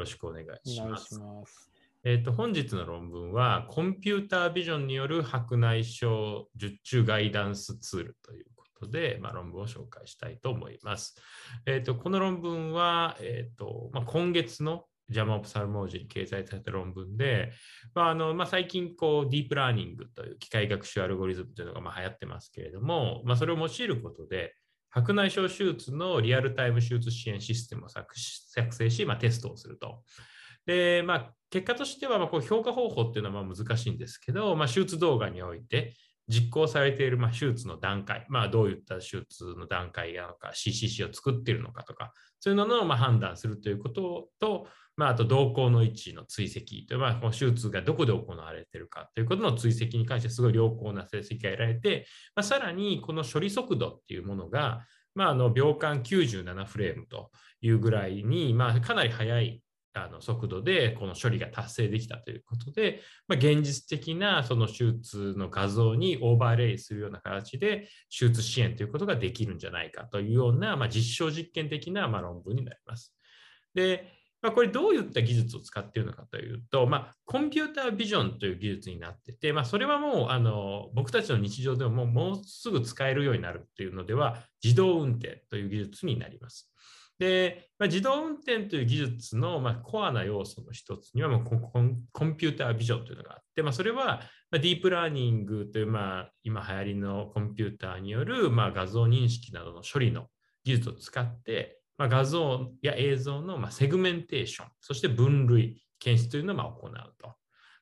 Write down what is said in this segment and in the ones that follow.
ろしくお願いします。えーと、本日の論文は、コンピュータービジョンによる白内障術中ガイダンスツールということで、まあ、論文を紹介したいと思います。えーと、この論文は、えーとまあ、今月のジャマオプサルモージに掲載された論文で、まああのまあ、最近こうディープラーニングという機械学習アルゴリズムというのがまあ流行ってますけれども、まあ、それを用いることで、白内障手術のリアルタイム手術支援システムを作成し、まあ、テストをすると。で、まあ、結果としては、ま、こう評価方法っていうのはまあ難しいんですけど、まあ、手術動画において、実行されているま手術の段階、まあ、どういった手術の段階なのか、CCC を作っているのかとか、そういうのをま判断するということと、まあ、あと動向の位置の追跡という、まあ、この手術がどこで行われているかということの追跡に関してすごい良好な成績が得られて、まあ、さらにこの処理速度っていうものが、まあ、あの秒間97フレームというぐらいに、まあ、かなり速いあの速度でこの処理が達成できたということで、まあ、現実的なその手術の画像にオーバーレイするような形で手術支援ということができるんじゃないかというような、まあ、実証実験的なま論文になります。で、まあ、これどういった技術を使っているのかというと、まあ、コンピュータービジョンという技術になってて、まあ、それはもうあの僕たちの日常でももうすぐ使えるようになるっていうのでは自動運転という技術になります。で、まあ、自動運転という技術の、ま、コアな要素の一つには、コンピュータービジョンというのがあって、まあ、それは、ディープラーニングという、まあ、今流行りのコンピューターによる、ま、画像認識などの処理の技術を使って、まあ、画像や映像の、ま、セグメンテーション、そして分類、検出というのをま行うと。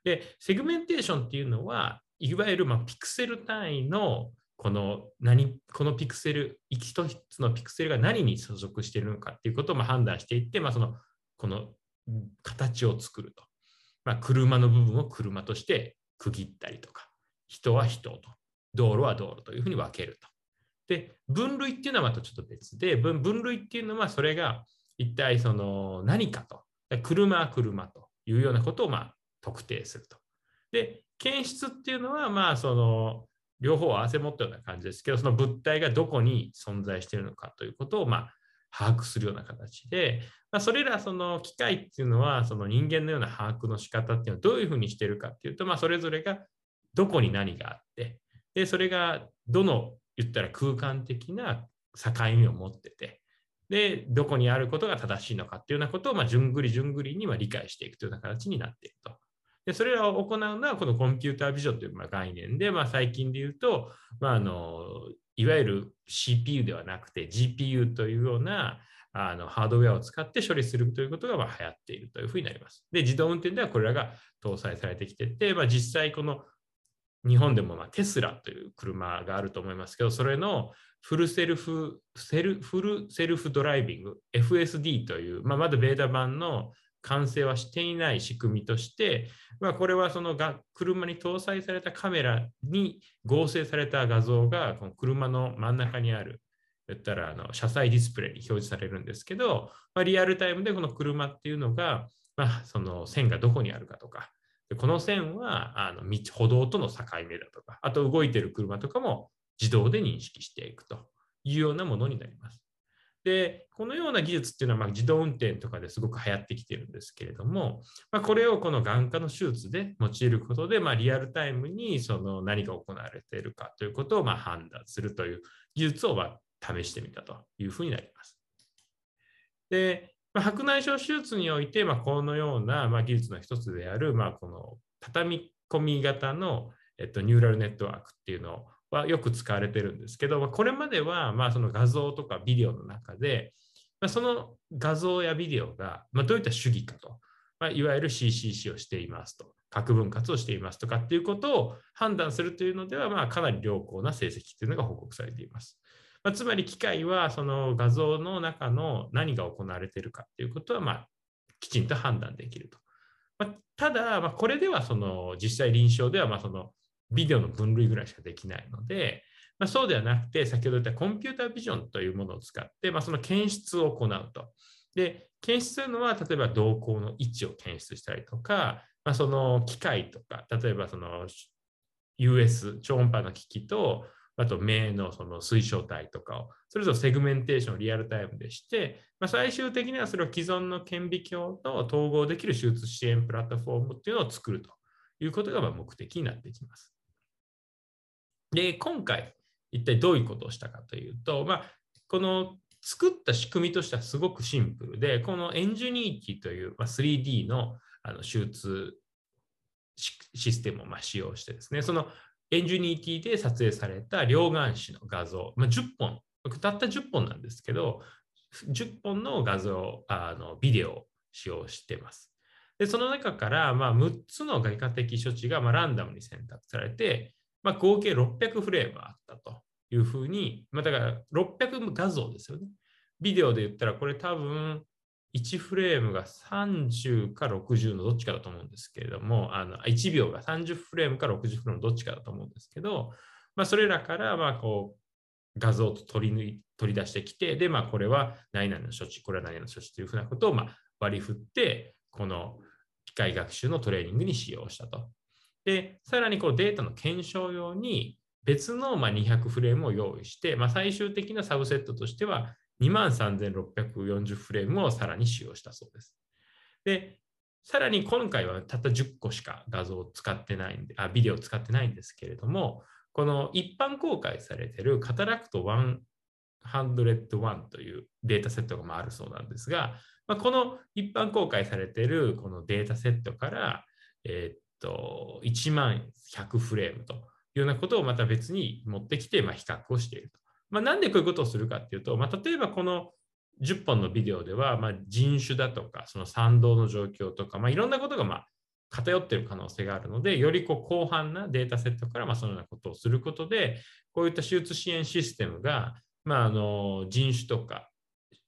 で、セグメンテーションっていうのは、いわゆるまピクセル単位のこの何このピクセル、一つのピクセルが何に所属しているのかっていうことをま判断していって、まあ、そのこの形を作ると。まあ、車の部分を車として区切ったりとか、人は人と、道路は道路というふうに分けると。で、分類っていうのはまたちょっと別で、分類っていうのはそれが一体その何かと、車は車というようなことをまあ特定すると。で、検出っていうのはまあその両方合わせ持ったような感じですけど、その物体がどこに存在しているのかということを、まあ、把握するような形で、まあ、それらその機械っていうのは、その人間のような把握の仕方っていうのはどういうふうにしているかっていうと、まあ、それぞれがどこに何があって、で、それがどの言ったら空間的な境目を持ってて、で、どこにあることが正しいのかっていうようなことを、まあ、じゅんぐりじゅんぐりには理解していくというような形になっていると。でそれらを行うのはこのコンピュータービジョンというまあ概念で、まあ、最近で言うと、まあ、あのいわゆる CPU ではなくて GPU というようなあのハードウェアを使って処理するということがまあ流行っているというふうになります。で、自動運転ではこれらが搭載されてきてて、まあ、実際この日本でもまテスラという車があると思いますけど、それのフルセルフ、セルフルセルフドライビング、FSD という、まあ、まだベータ版の完成はしていない仕組みとして、まあ、これはそのが車に搭載されたカメラに合成された画像がこの車の真ん中にある言ったらあの車載ディスプレイに表示されるんですけど、まあ、リアルタイムでこの車っていうのが、まあ、その線がどこにあるかとかでこの線はあの道歩道との境目だとかあと動いてる車とかも自動で認識していくというようなものになります。で、このような技術っていうのはま自動運転とかですごく流行ってきてるんですけれども、まあ、これをこの眼科の手術で用いることで、まあ、リアルタイムにその何が行われているかということをま判断するという技術をま試してみたというふうになります。で、まあ、白内障手術において、まこのようなま技術の一つである、まこの畳み込み型の、えっと、ニューラルネットワークっていうのはよく使われてるんですけど、これまではまあその画像とかビデオの中で、まあ、その画像やビデオがまどういった主義かと、まあ、いわゆる CCC をしていますと、核分割をしていますとかっていうことを判断するというのでは、まあ、かなり良好な成績というのが報告されています。まあ、つまり機械はその画像の中の何が行われているかということは、まあ、きちんと判断できると。まあ、ただ、まあ、これではその実際臨床ではまあそのビデオの分類ぐらいしかできないので、まあ、そうではなくて、先ほど言ったコンピュータービジョンというものを使って、まあ、その検出を行うと。で、検出というのは、例えば瞳孔の位置を検出したりとか、まあ、その機械とか、例えばその US 超音波の機器と、あと目のその推奨体とかを、それぞれセグメンテーションをリアルタイムでして、まあ、最終的にはそれを既存の顕微鏡と統合できる手術支援プラットフォームっていうのを作るということが目的になってきます。で、今回、一体どういうことをしたかというと、まあ、この作った仕組みとしてはすごくシンプルで、このエンジニーティという 3D のあの手術システムをま使用してですね、そのエンジュニティで撮影された両眼視の画像、まあ、10本、たった10本なんですけど、10本の画像、あのビデオを使用しています。で、その中からまあ6つの外科的処置がまランダムに選択されて、まあ、合計600フレームあったというふうに、まあ、だから600画像ですよね。ビデオで言ったらこれ多分1フレームが30か60のどっちかだと思うんですけれども、あの1秒が30フレームか60フレームのどっちかだと思うんですけど、まあ、それらからまあこう画像を取り抜い取り出してきて、で、まあ、これは何々の処置、これは何々の処置というふうなことをま割り振って、この機械学習のトレーニングに使用したと。で、さらにこうデータの検証用に別のまあ200フレームを用意して、まあ、最終的なサブセットとしては23,640フレームをさらに使用したそうです。で、さらに今回はたった10個しか画像を使ってないんで、あ、ビデオを使ってないんですけれども、この一般公開されているカタラクト101というデータセットがあるそうなんですが、まあ、この一般公開されているこのデータセットから、えー、っと、1万100フレームというようなことをまた別に持ってきて、まあ、比較をしていると。まあ、なんでこういうことをするかっていうと、まあ、例えばこの10本のビデオでは、まあ、人種だとか、その賛同の状況とか、まあ、いろんなことがまあ偏っている可能性があるので、よりこう広範なデータセットからまあそのようなことをすることで、こういった手術支援システムが、まあ、あの人種とか、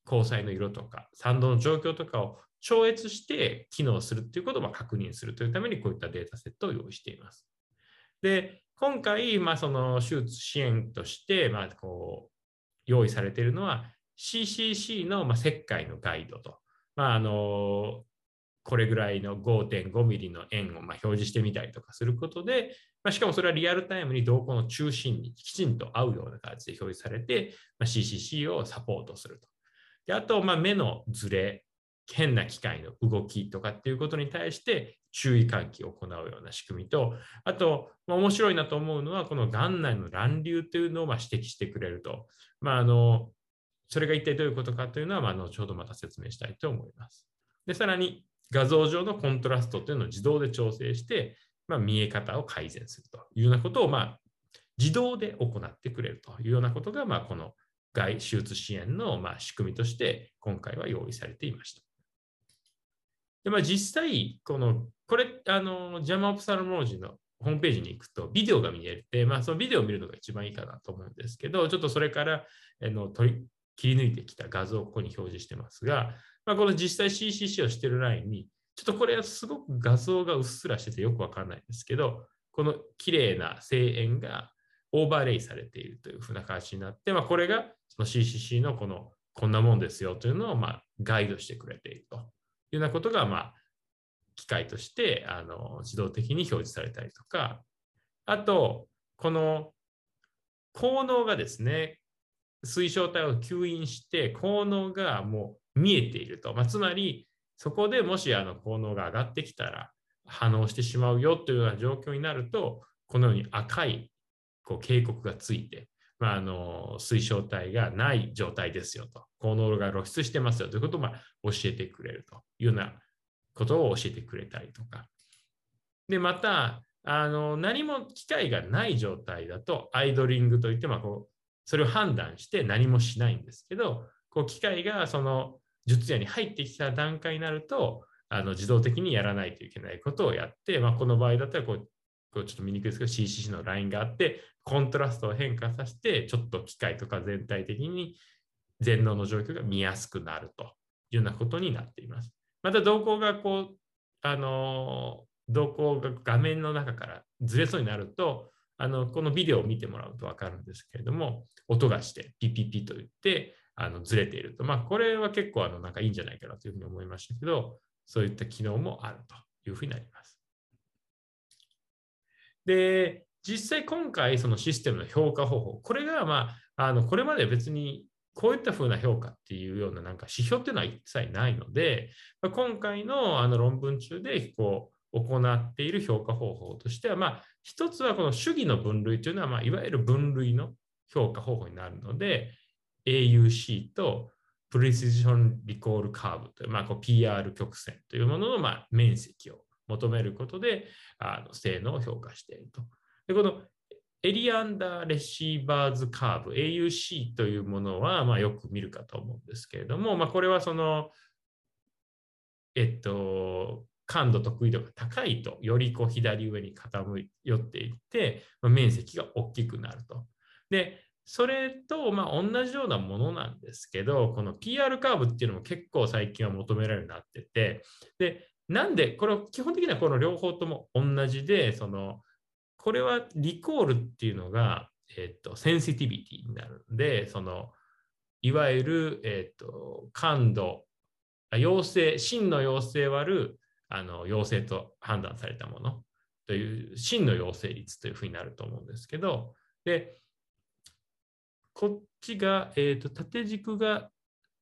交際の色とか、賛同の状況とかを超越して機能するということを確認するというために、こういったデータセットを用意しています。で、今回、まあ、その手術支援として、まあ、こう用意されているのは CCC の、まあ、石灰のガイドと、まあ、あのこれぐらいの5.5ミリの円をま表示してみたりとかすることで、まあ、しかもそれはリアルタイムに瞳孔の中心にきちんと合うような形で表示されて、ま CCC をサポートすると。であと、ま目のずれ、変な機械の動きとかっていうことに対して注意喚起を行うような仕組みと、あと、まあ、面白いなと思うのは、この眼内の乱流というのをま指摘してくれると。まあ、あのそれが一体どういうことかというのは、まあ、後ほどまた説明したいと思います。でさらに、画像上のコントラストというのを自動で調整して、まあ、見え方を改善するというようなことを、まあ、自動で行ってくれるというようなことが、まあ、この外手術支援のま仕組みとして今回は用意されていました。でまあ、実際、この、これ、あの、ジャマオプサルモロジーのホームページに行くとビデオが見えて、まあ、そのビデオを見るのが一番いいかなと思うんですけど、ちょっとそれからあの取り切り抜いてきた画像をここに表示してますが、まあ、この実際 CCC をしているラインに、ちょっとこれはすごく画像がうっすらしててよくわかんないんですけど、この綺麗な声援がオーバーレイされているというふうな形になって、まあ、これがその CCC のこのこんなもんですよというのをまあガイドしてくれているというようなことが、まあ、機械としてあの自動的に表示されたりとか、あと、この効能がですね、水晶体を吸引して、効能がもう見えていると。まあ、つまり、そこでもしあの効能が上がってきたら反応してしまうよというような状況になると、このように赤いこう警告がついて、まあ、あの水晶体がない状態ですよと、効能が露出してますよということをま教えてくれるというようなことを教えてくれたりとか。で、また、あの何も機会がない状態だと、アイドリングといって、まあ、こうそれを判断して何もしないんですけど、こう機械がその術夜に入ってきた段階になると、あの自動的にやらないといけないことをやって、まあ、この場合だったらこう、こうちょっと見にくいですけど、CCC のラインがあって、コントラストを変化させて、ちょっと機械とか全体的に全能の状況が見やすくなるというようなことになっています。また動向がこう、あの、動向が画面の中からずれそうになると、あのこのビデオを見てもらうと分かるんですけれども、音がしてピピピと言ってあのずれていると。まあ、これは結構あのなんかいいんじゃないかなというふうに思いましたけど、そういった機能もあるというふうになります。で、実際今回そのシステムの評価方法、これがまあ、あのこれまで別にこういったふうな評価っていうようななんか指標っていうのは一切ないので、今回のあの論文中でこう行っている評価方法としては、まあ、一つはこの主義の分類というのは、まあ、いわゆる分類の評価方法になるので、AUC とプレシジョンリコールカーブという、まあ、こう PR 曲線というもののま面積を求めることであの性能を評価していると。でこのエリアンダーレシーバーズカーブ AUC というものはまあよく見るかと思うんですけれども、まあ、これはそのえっと感度得意度が高いとよりこう左上に傾寄っていって、まあ、面積が大きくなると。でそれとまあ同じようなものなんですけど、この PR カーブっていうのも結構最近は求められるようになってて、で、なんで、これ基本的にはこの両方とも同じで、その、これはリコールっていうのが、えっと、センシティビティになるんで、その、いわゆる、えっと、感度、陽性、真の陽性割るあの陽性と判断されたものという真の陽性率というふうになると思うんですけど、で、こっちが、えっ、と、縦軸が、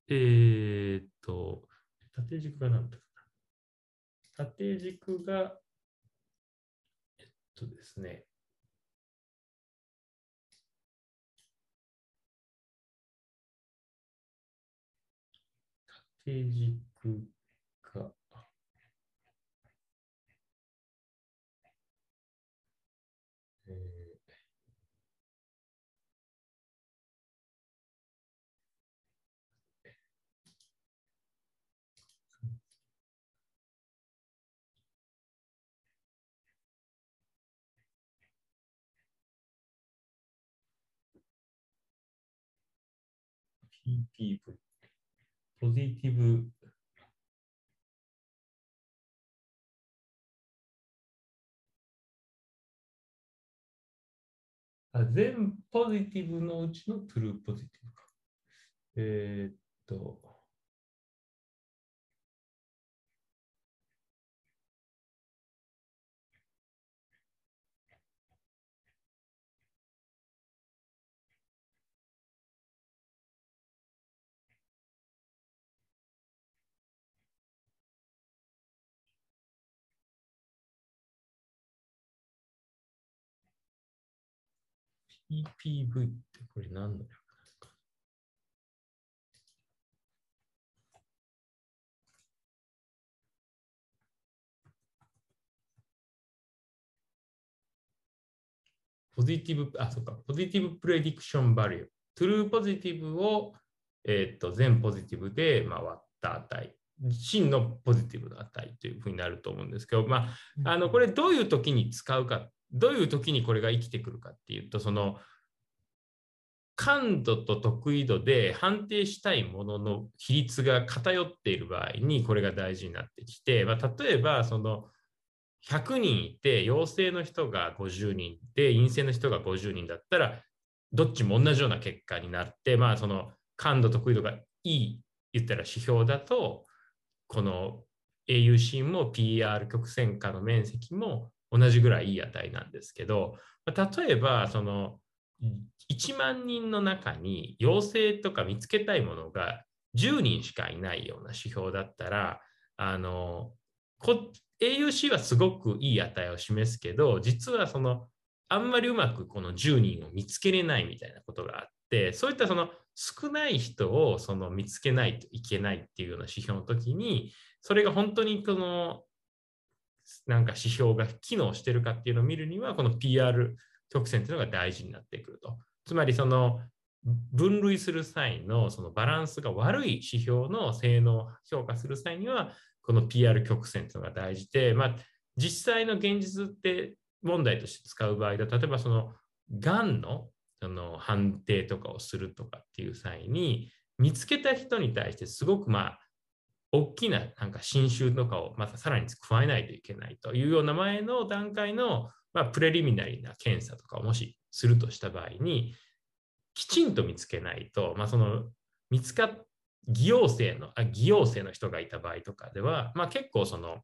えっ、と、縦軸が何だか。縦軸が、とですね、縦軸。PPV、ポジティブあ全ポジティブのうちのトゥルーポジティブか。えー、っと、EPV ってこれ何の略？ポジティブ、あ、そうか、ポジティブプレディクションバリュー。トゥルーポジティブを、えっ、と、全ポジティブで、まあ、割った値。真のポジティブの値というふうになると思うんですけど、まあ、あのこれどういう時に使うかどういう時にこれが生きてくるかっていうとその感度と得意度で判定したいものの比率が偏っている場合にこれが大事になってきて、まあ、例えばその100人いて陽性の人が50人で陰性の人が50人だったらどっちも同じような結果になってまあその感度得意度がいい言ったら指標だとこの AUC も PR 曲線下の面積も同じぐらいいい値なんですけど、例えばその1万人の中に陽性とか見つけたいものが10人しかいないような指標だったら、あの AUC はすごくいい値を示すけど、実はそのあんまりうまくこの10人を見つけれないみたいなことがあって、そういったその少ない人をその見つけないといけないっていうような指標の時に、それが本当にこのなんか指標が機能してるかっていうのを見るには、この PR 曲線っていうのが大事になってくると。つまり、その分類する際のそのバランスが悪い指標の性能を評価する際には、この PR 曲線っていうのが大事で、まあ、実際の現実って問題として使う場合だ例えばそのがんのその判定とかをするとかっていう際に見つけた人に対してすごくまあ大きななんか新種とかをまたさらに加えないといけないというような前の段階の、まあ、プレリミナリーな検査とかをもしするとした場合に、きちんと見つけないと、まあ、その見つかっ偽陽性のあ偽陽性の人がいた場合とかでは、まあ、結構その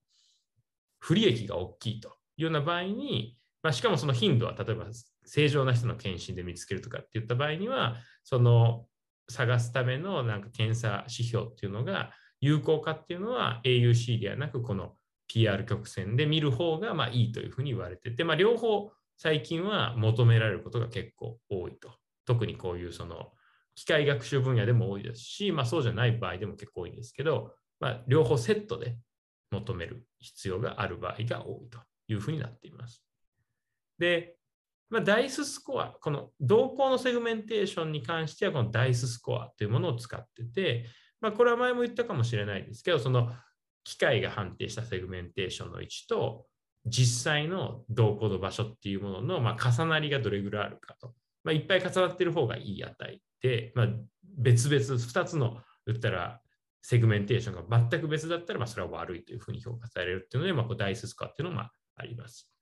不利益が大きいというような場合に、まあ、しかもその頻度は例えば正常な人の検診で見つけるとかっていった場合には、その探すためのなんか検査指標っていうのが有効かっていうのは AUC ではなくこの PR 曲線で見る方がまあいいというふうに言われてて、まあ、両方最近は求められることが結構多いと。特にこういうその機械学習分野でも多いですし、まあ、そうじゃない場合でも結構多いんですけど、まあ、両方セットで求める必要がある場合が多いというふうになっています。で、まあ、ダイススコア、この瞳孔のセグメンテーションに関しては、このダイススコアというものを使ってて、まあ、これは前も言ったかもしれないですけど、その機械が判定したセグメンテーションの位置と、実際の瞳孔の場所っていうものの、まあ、重なりがどれぐらいあるかと。まあ、いっぱい重なっている方がいい値で、まあ、別々、2つの言ったらセグメンテーションが全く別だったら、まあ、それは悪いというふうに評価されるっていうので、まあ、こうダイススコアっていうのもあります。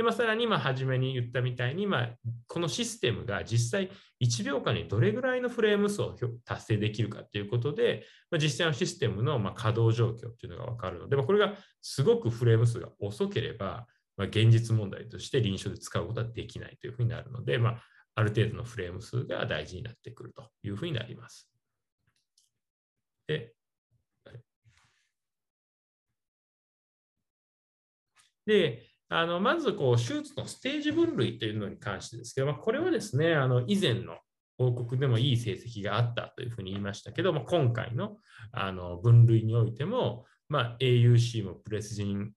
で、まあ、さらに、まあ、初めに言ったみたいに、まあ、このシステムが実際1秒間にどれぐらいのフレーム数を達成できるかということで、まあ、実際のシステムのま稼働状況っていうのが分かるので、まあ、これがすごくフレーム数が遅ければ、まあ、現実問題として臨床で使うことはできないというふうになるので、まあ、ある程度のフレーム数が大事になってくるというふうになります。で、であのまずこう手術のステージ分類というのに関してですけど、まあ、これはですね、あの以前の報告でもいい成績があったというふうに言いましたけど、まあ、今回のあの分類においても、まあ、AUC もプレシジン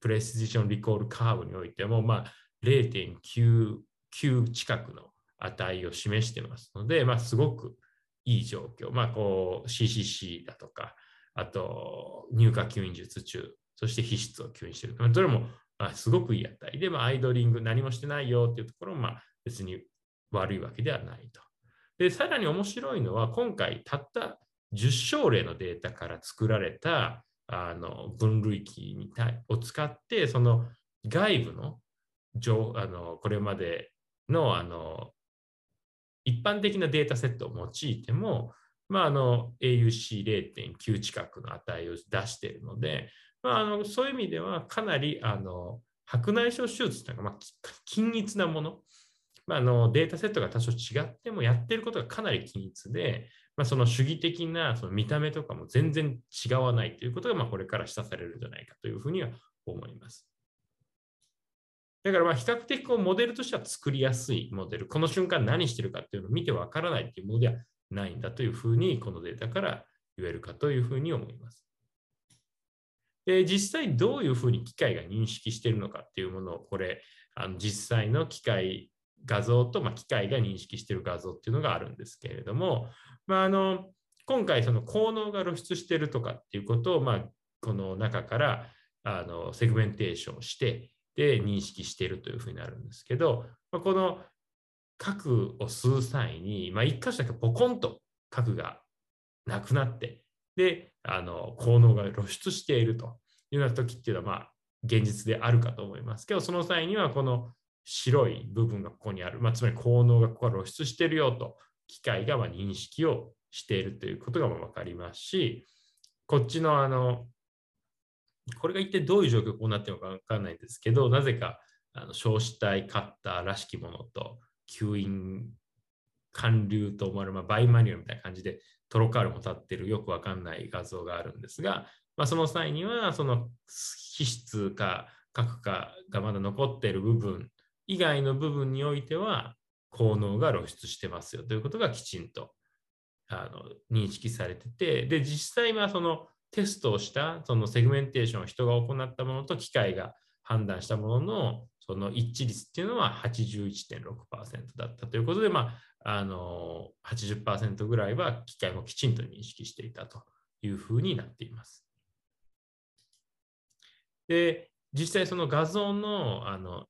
プレシジョンリコールカーブにおいても、まあ、0.99近くの値を示してますので、まあ、すごくいい状況、まあ、こう CCC だとか、あと入荷吸引術中、そして皮質を吸引している。どれもあ、すごくいい値で、まあ、アイドリング何もしてないよっていうところも、まあ、別に悪いわけではないと。で、さらに面白いのは、今回たった10症例のデータから作られたあの分類器を使って、その外部のあのこれまでのあの一般的なデータセットを用いても、まあ、AUC0.9 近くの値を出しているので、まあ、あのそういう意味ではかなりあの白内障手術というのは、まあ、均一なもの、まあ、あのデータセットが多少違ってもやってることがかなり均一で、まあ、その主義的なその見た目とかも全然違わないということが、まあ、これから示唆されるんじゃないかというふうには思います。だからまあ比較的こうモデルとしては作りやすいモデル、この瞬間何してるかっていうのを見てわからないっていうものではないんだというふうにこのデータから言えるかというふうに思います。で実際どういうふうに機械が認識しているのかっていうものをこれあの実際の機械画像と、まあ、機械が認識している画像っていうのがあるんですけれども、まあ、あの今回その効能が露出しているとかっていうことを、まあ、この中からあのセグメンテーションしてで認識しているというふうになるんですけど、まあ、この核を吸う際に、まあ、1箇所だけポコンと核がなくなってで、あの効能が露出しているというような時っていうのは、まあ、現実であるかと思いますけど、その際にはこの白い部分がここにある、まあ、つまり効能がここから露出しているよと、機械がま認識をしているということが分かりますし、こっちのあの、これが一体どういう状況こうなってるのか分からないんですけど、なぜかあの焼死体カッターらしきものと吸引灌流と思われる、まあ、バイマニュアルみたいな感じでトロカールも立ってるよくわかんない画像があるんですが、まあ、その際にはその皮質か核かがまだ残っている部分以外の部分においては後嚢が露出してますよということがきちんとあの認識されててで実際はそのテストをしたそのセグメンテーションを人が行ったものと機械が判断したもののその一致率っていうのは81.6%だったということで、まあ、あの80%ぐらいは機械もきちんと認識していたというふうになっています。で実際その画像のあの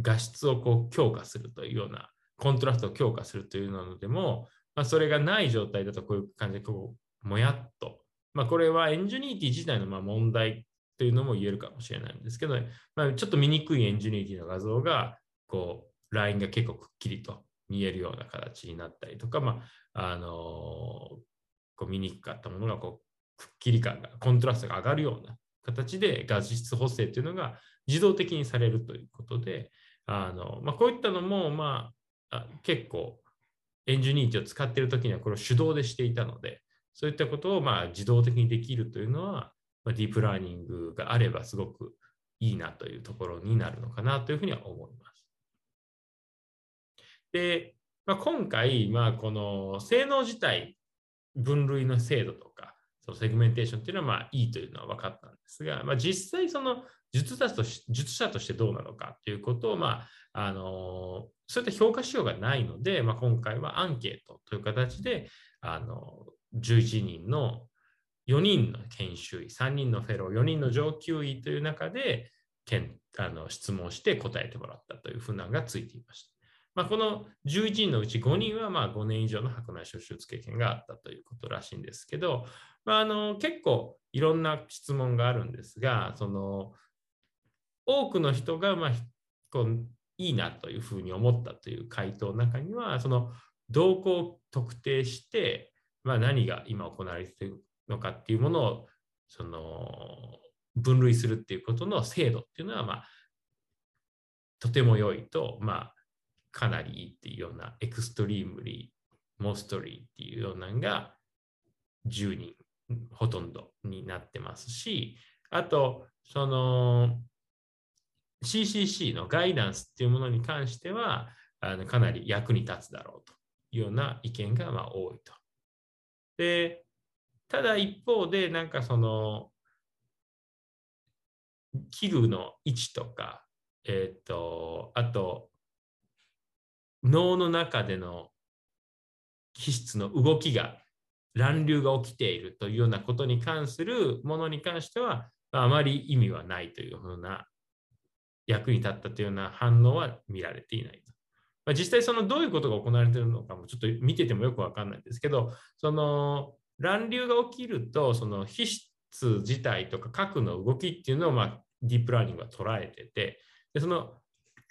画質をこう強化するというようなコントラストを強化するというのでも、まあ、それがない状態だとこういう感じでこうもやっと、まあ、これはエンジニティ自体のま問題というのも言えるかもしれないんですけど、まあ、ちょっと見にくいエンジニティの画像がこうラインが結構くっきりと見えるような形になったりとか、まあ、あのこう見にくかったものがこうくっきり感が、コントラストが上がるような形で画質補正というのが自動的にされるということで、あのまあ、こういったのも、まあ、結構NGENUITY を使っているときにはこれを手動でしていたので、そういったことをまあ自動的にできるというのは、ま、ディープラーニングがあればすごくいいなというところになるのかなというふうには思います。で、まあ、今回、まあ、この性能自体、分類の精度とか、そのセグメンテーションっていうのはまあいいというのは分かったんですが、まあ、実際その術者とし術者としてどうなのかということを、まあ、あのそういった評価しようがないので、まあ、今回はアンケートという形であの11人の4人の研修医、3人のフェロー、4人の上級医という中であの質問して答えてもらったというふうなのがついていました。まあ、この11人のうち5人はま5年以上の白内障手術経験があったということらしいんですけど、まあ、あの結構いろんな質問があるんですが、その多くの人がまこういいなというふうに思ったという回答の中には、その瞳孔を特定して、まあ、何が今行われているのかっていうものをその分類するっていうことの精度っていうのは、まあ、とても良いと、まあ、かなりいいっていうような extremely、mostly っていうようなのが10人ほとんどになってますし、あと、その CCC のガイダンスっていうものに関しては、あのかなり役に立つだろうというような意見がまあ多いと。で、ただ一方で、なんかその、器具の位置とか、えっ、ー、と、あと、脳の中での気質の動きが、乱流が起きているというようなことに関するものに関しては、あまり意味はないというふうな役に立ったというような反応は見られていないと。まあ、実際そのどういうことが行われているのかもちょっと見ててもよくわかんないんですけど、その乱流が起きると、その皮質自体とか核の動きっていうのを、まあ、ディープラーニングは捉えてて、でその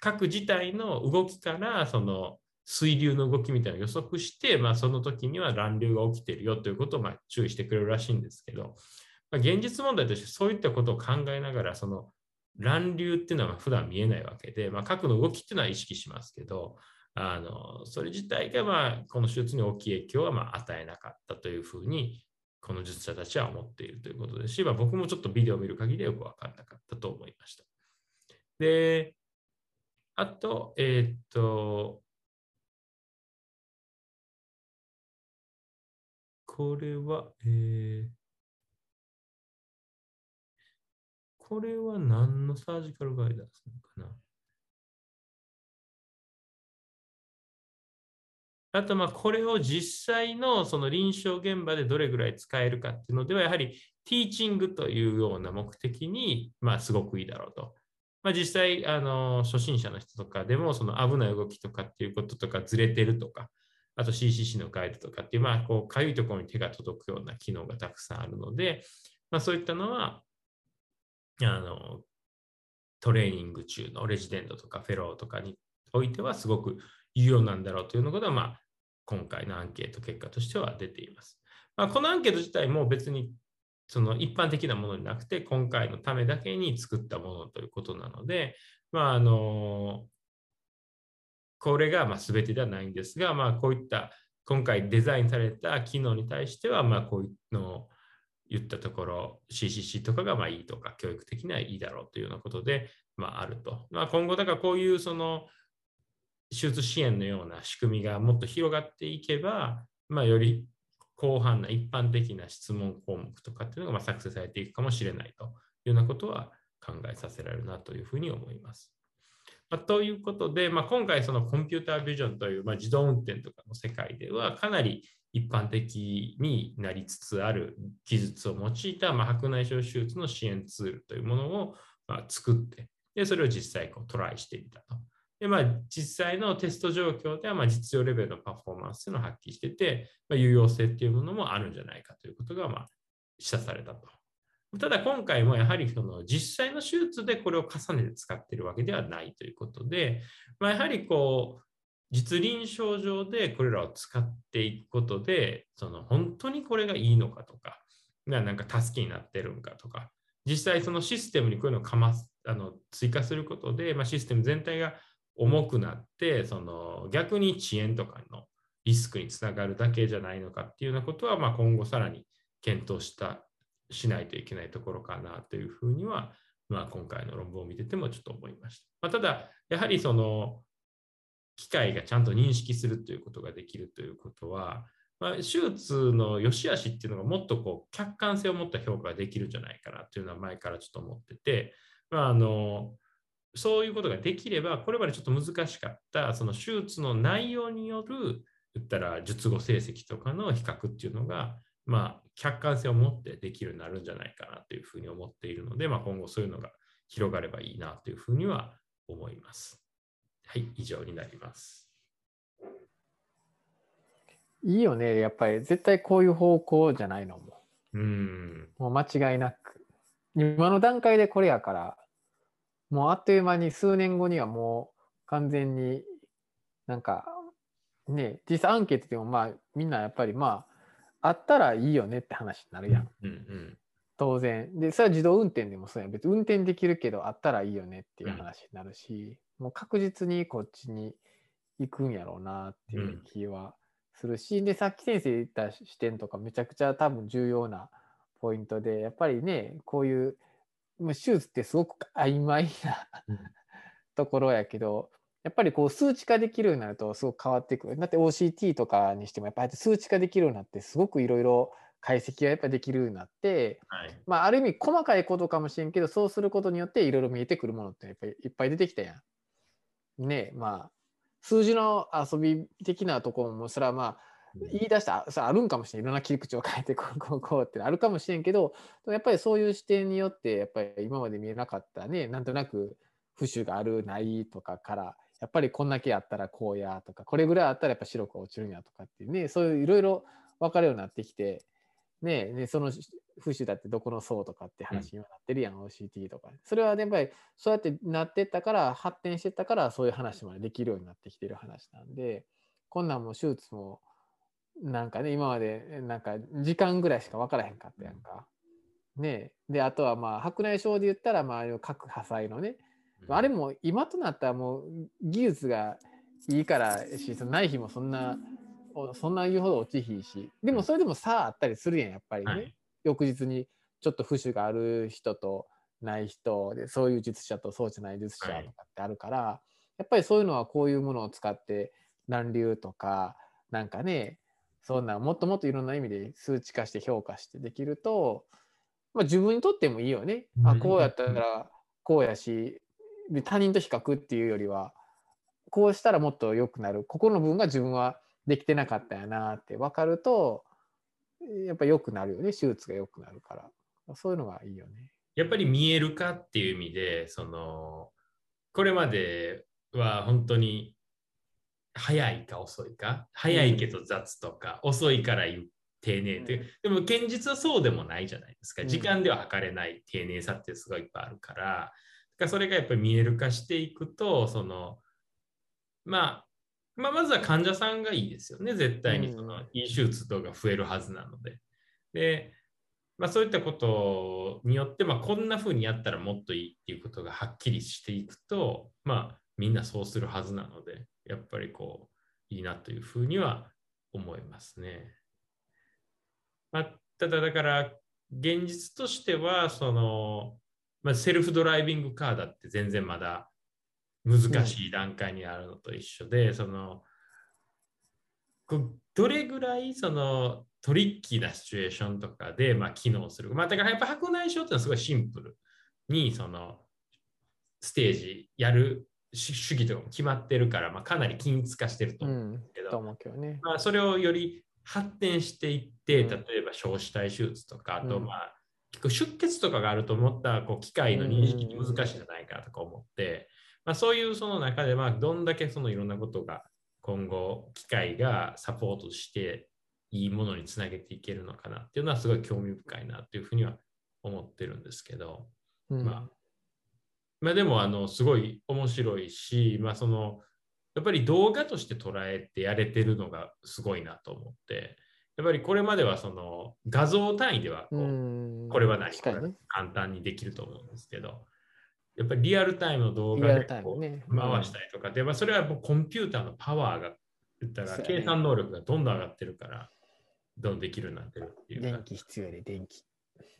核自体の動きからその水流の動きみたいなのを予測して、まあ、その時には乱流が起きてるよということをまあ注意してくれるらしいんですけど、まあ、現実問題としてそういったことを考えながらその乱流っていうのは普段見えないわけで、まあ、核の動きっていうのは意識しますけどあのそれ自体がまあこの手術に大きい影響はまあ与えなかったというふうにこの術者たちは思っているということですし、まあ、僕もちょっとビデオを見る限りよく分かんなかったと思いました。で、あと、えー、っと、これは、えー、これは何のサージカルガイダンスなのかな？あと、これを実際のその臨床現場でどれぐらい使えるかっていうのでは、やはりティーチングというような目的に、ま、すごくいいだろうと。まあ、実際、あの、初心者の人とかでも、その危ない動きとかっていうこととか、ずれてるとか、あと CCC のガイドとかっていう、まあ、こう、かゆいところに手が届くような機能がたくさんあるので、まあ、そういったのは、あの、トレーニング中のレジデントとかフェローとかにおいてはすごく有用なんだろうというのことは、まあ、今回のアンケート結果としては出ています。まあ、このアンケート自体も別にその一般的なものになくて、今回のためだけに作ったものということなので、まあ、あのこれがま全てではないんですが、まあ、こういった今回デザインされた機能に対しては、ま、こういうのを言ったところ CCC とかがまあいいとか教育的にはいいだろうというようなことで、まあ、あると。まあ、今後だからこういうその手術支援のような仕組みがもっと広がっていけば、まあ、より広範な一般的な質問項目とかっていうのがま作成されていくかもしれないというようなことは考えさせられるなというふうに思います。まあ、ということで、まあ、今回そのコンピュータービジョンという、まあ自動運転とかの世界ではかなり一般的になりつつある技術を用いた、まあ白内障手術の支援ツールというものをま作ってでそれを実際こうトライしてみたと。で、まあ、実際のテスト状況では、まあ、実用レベルのパフォーマンスのを発揮してて、まあ、有用性っていうものもあるんじゃないかということが、まあ、示唆されたと。ただ、今回もやはりその実際の手術でこれを重ねて使っているわけではないということで、まあ、やはりこう、実臨床上でこれらを使っていくことで、その本当にこれがいいのかとか、なんか助けになってるんかとか、実際そのシステムにこういうのをかますあの追加することで、まあ、システム全体が重くなってその逆に遅延とかのリスクにつながるだけじゃないのかっていうようなことは、まあ、今後さらに検討したしないといけないところかなというふうには、まあ、今回の論文を見ててもちょっと思いました。まあ、ただ、やはりその機械がちゃんと認識するということができるということは、まあ、手術の良し悪しっていうのがもっとこう客観性を持った評価ができるんじゃないかなというのは前からちょっと思ってて、まあ、あのそういうことができれば、これまでちょっと難しかったその手術の内容による言ったら術後成績とかの比較っていうのが、まあ、客観性を持ってできるようになるんじゃないかなというふうに思っているので、まあ、今後そういうのが広がればいいなというふうには思います。はい、以上になります。いいよね、やっぱり絶対こういう方向じゃないのも。うん。もう間違いなく。今の段階でこれやから、もうあっという間に数年後にはもう完全になんかね、実際アンケートでもまあみんなやっぱりまああったらいいよねって話になるやん。うんうん、当然。で、それは自動運転でもそうやん。別に運転できるけどあったらいいよねっていう話になるし、うん、もう確実にこっちに行くんやろうなっていう気はするし、うん、で、さっき先生言った視点とかめちゃくちゃ多分重要なポイントで、やっぱりね、こういう、手術ってすごく曖昧な ところやけど、やっぱりこう数値化できるようになるとすごく変わってくる。だって OCT とかにしてもやっぱり数値化できるようになってすごくいろいろ解析がやっぱできるようになって、はい、まあ、ある意味細かいことかもしれんけどそうすることによっていろいろ見えてくるものってやっぱりいっぱい出てきたやん。ねまあ数字の遊び的なところもそれはまあ言い出したらあるんかもしれないろんな切り口を変えてこうこうこうってあるかもしれんけどやっぱりそういう視点によってやっぱり今まで見えなかったねなんとなく浮腫があるないとかからやっぱりこんだけやったらこうやとかこれぐらいあったらやっぱ白く落ちるんやとかっていうねそういういろいろ分かるようになってきてねねその風習だってどこの層とかって話にはなってるやん、うん、OCT とか。それはやっぱりそうやってなってったから発展してったからそういう話までできるようになってきてる話なんでこんなんも手術もなんかね今までなんか時間ぐらいしか分からへんかったやんか。ねであとはまあ白内障で言ったらまあ各破砕のね。あれも今となったらもう技術がいいからし、その内皮もそんな、そんな言うほど落ちひいし、でもそれでも差あったりするやん、やっぱりね。はい、翌日にちょっと浮腫がある人とない人で、そういう術者とそうじゃない術者とかってあるから、はい、やっぱりそういうのはこういうものを使って乱流とか、なんかね、そんなもっともっといろんな意味で数値化して評価してできると、まあ、自分にとってもいいよね。あこうやったらこうやし他人と比較っていうよりはこうしたらもっと良くなるここの部分が自分はできてなかったやなって分かるとやっぱ良くなるよね手術が良くなるからそういうのがいいよね。やっぱり見えるかっていう意味でそのこれまでは本当に早いか遅いか？早いけど雑とか、うん、遅いから丁寧という、でも現実はそうでもないじゃないですか。時間では測れない丁寧さってすごいいっぱいあるから、それがやっぱり見える化していくと、その、まあ、まあ、まずは患者さんがいいですよね、絶対にその、いい手術とか増えるはずなので。で、まあ、そういったことによって、まあ、こんな風にやったらもっといいっていうことがはっきりしていくと、まあ、みんなそうするはずなので、やっぱりこう、いいなというふうには思いますね。まあ、ただ、だから、現実としては、その、まあ、セルフドライビングカーだって全然まだ難しい段階にあるのと一緒で、うん、そのどれぐらいそのトリッキーなシチュエーションとかで、まあ、機能する。まあ、だからやっぱ白内障ってのはすごいシンプルにそのステージやる主義とかも決まってるから、まあ、かなり均一化してると思うんですけど、うんね、まあ、それをより発展していって、例えば少子体手術とか、あとまあ出血とかがあると思ったこう機械の認識に難しいんじゃないかとか思って、まあ、そういうその中でまあどんだけそのいろんなことが今後機械がサポートしていいものにつなげていけるのかなっていうのはすごい興味深いなっていうふうには思ってるんですけど、うん、まあ、まあでもあのすごい面白いし、まあ、そのやっぱり動画として捉えてやれてるのがすごいなと思って、やっぱりこれまではその画像単位ではこうこれは何か簡単にできると思うんですけど、やっぱりリアルタイムの動画で。回したりとかで、まあ、それはもうコンピューターのパワーが、言ったら計算能力がどんどん上がってるから、どんどんできるようになってるっていうか。電気必要やで、電気。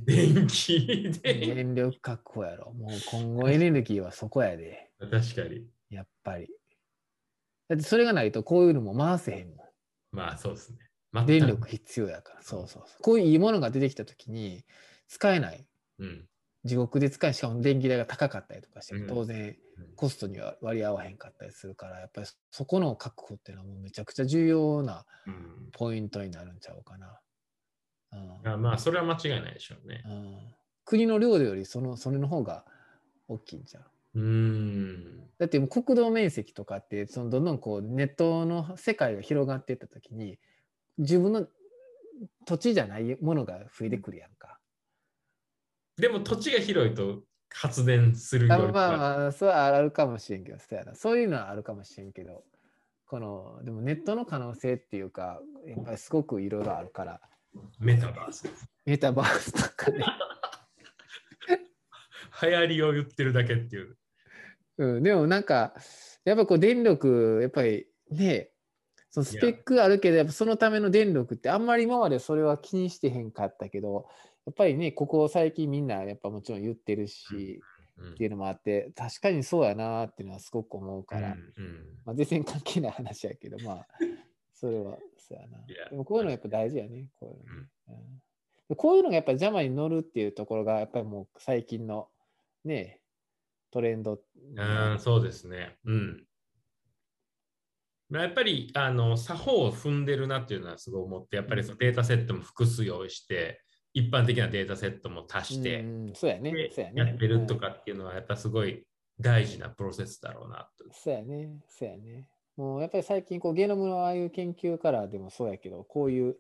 電気で。電力確保やろ。もう今後エネルギーはそこやで。確かに。やっぱり。だってそれがないとこういうのも回せへんもん。まあそうですね。電力必要やから。そうそうそう。こういうものが出てきたときに使えない。うん。地獄で使えしかも電気代が高かったりとかしてうん当然うんコストには割り合わへんかったりするからやっぱりそこの確保っていうのはもうめちゃくちゃ重要なうんポイントになるんちゃうかな。うんあまあそれは間違いないでしょうね。うん国の領土よりそのそれの方が大きいんちゃう？うーん。だって国土面積とかってそのどんどんこうネットの世界が広がっていった時に自分の土地じゃないものが増えてくるやんか。でも土地が広いと発電するよありはまあまあ、そうはあるかもしれんけど、そうやな。そういうのはあるかもしれんけど、この、でもネットの可能性っていうか、やっぱりすごくいろいろあるから、メタバース。メタバースとかね。流行りを言ってるだけっていう。うん、でもなんか、やっぱこう電力、やっぱりね、そのスペックあるけど、や。っぱそのための電力ってあんまり今までそれは気にしてへんかったけど、やっぱりね、ここ最近みんなやっぱもちろん言ってるし、うん。っていうのもあって、確かにそうやなっていうのはすごく思うから、うん。うん。まあ、全然関係ない話やけど、まあ、それは、そうやな。いやでもこういうのやっぱ大事やね、こういうのね、うんでこういうのがやっぱり邪魔に乗るっていうところが、やっぱりもう最近のね、トレンド。うん、そうですね。うん。まあやっぱりあの作法を踏んでるなっていうのはすごい思って、やっぱりそのデータセットも複数用意して、一般的なデータセットも足して、うん、そうやねで。そうやね。やってるとうんかっていうのは、やっぱすごい大事なプロセスだろうなと。そうやね。そうやね。もうやっぱり最近、こう、ゲノムのああいう研究からでもそうやけど、こういう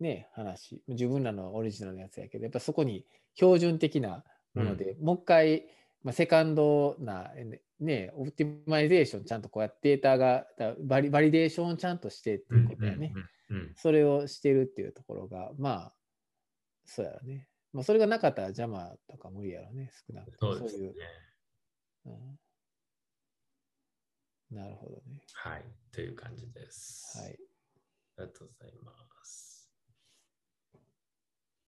ね、話、自分らのオリジナルのやつやけど、やっぱそこに標準的なもので、もう一回、まあ、セカンドな、ねね、オプティマイゼーションちゃんとこうやってデータがだバリ、バリデーションをちゃんとしてっていうことやね。うんうんうんそれをしてるっていうところが、まあ、そうやろね。まあ、それがなかったら JAMAとか無理やろね、少なくともそうねいう。。うんなるほどね。はい。という感じです。はい。ありがとうございます。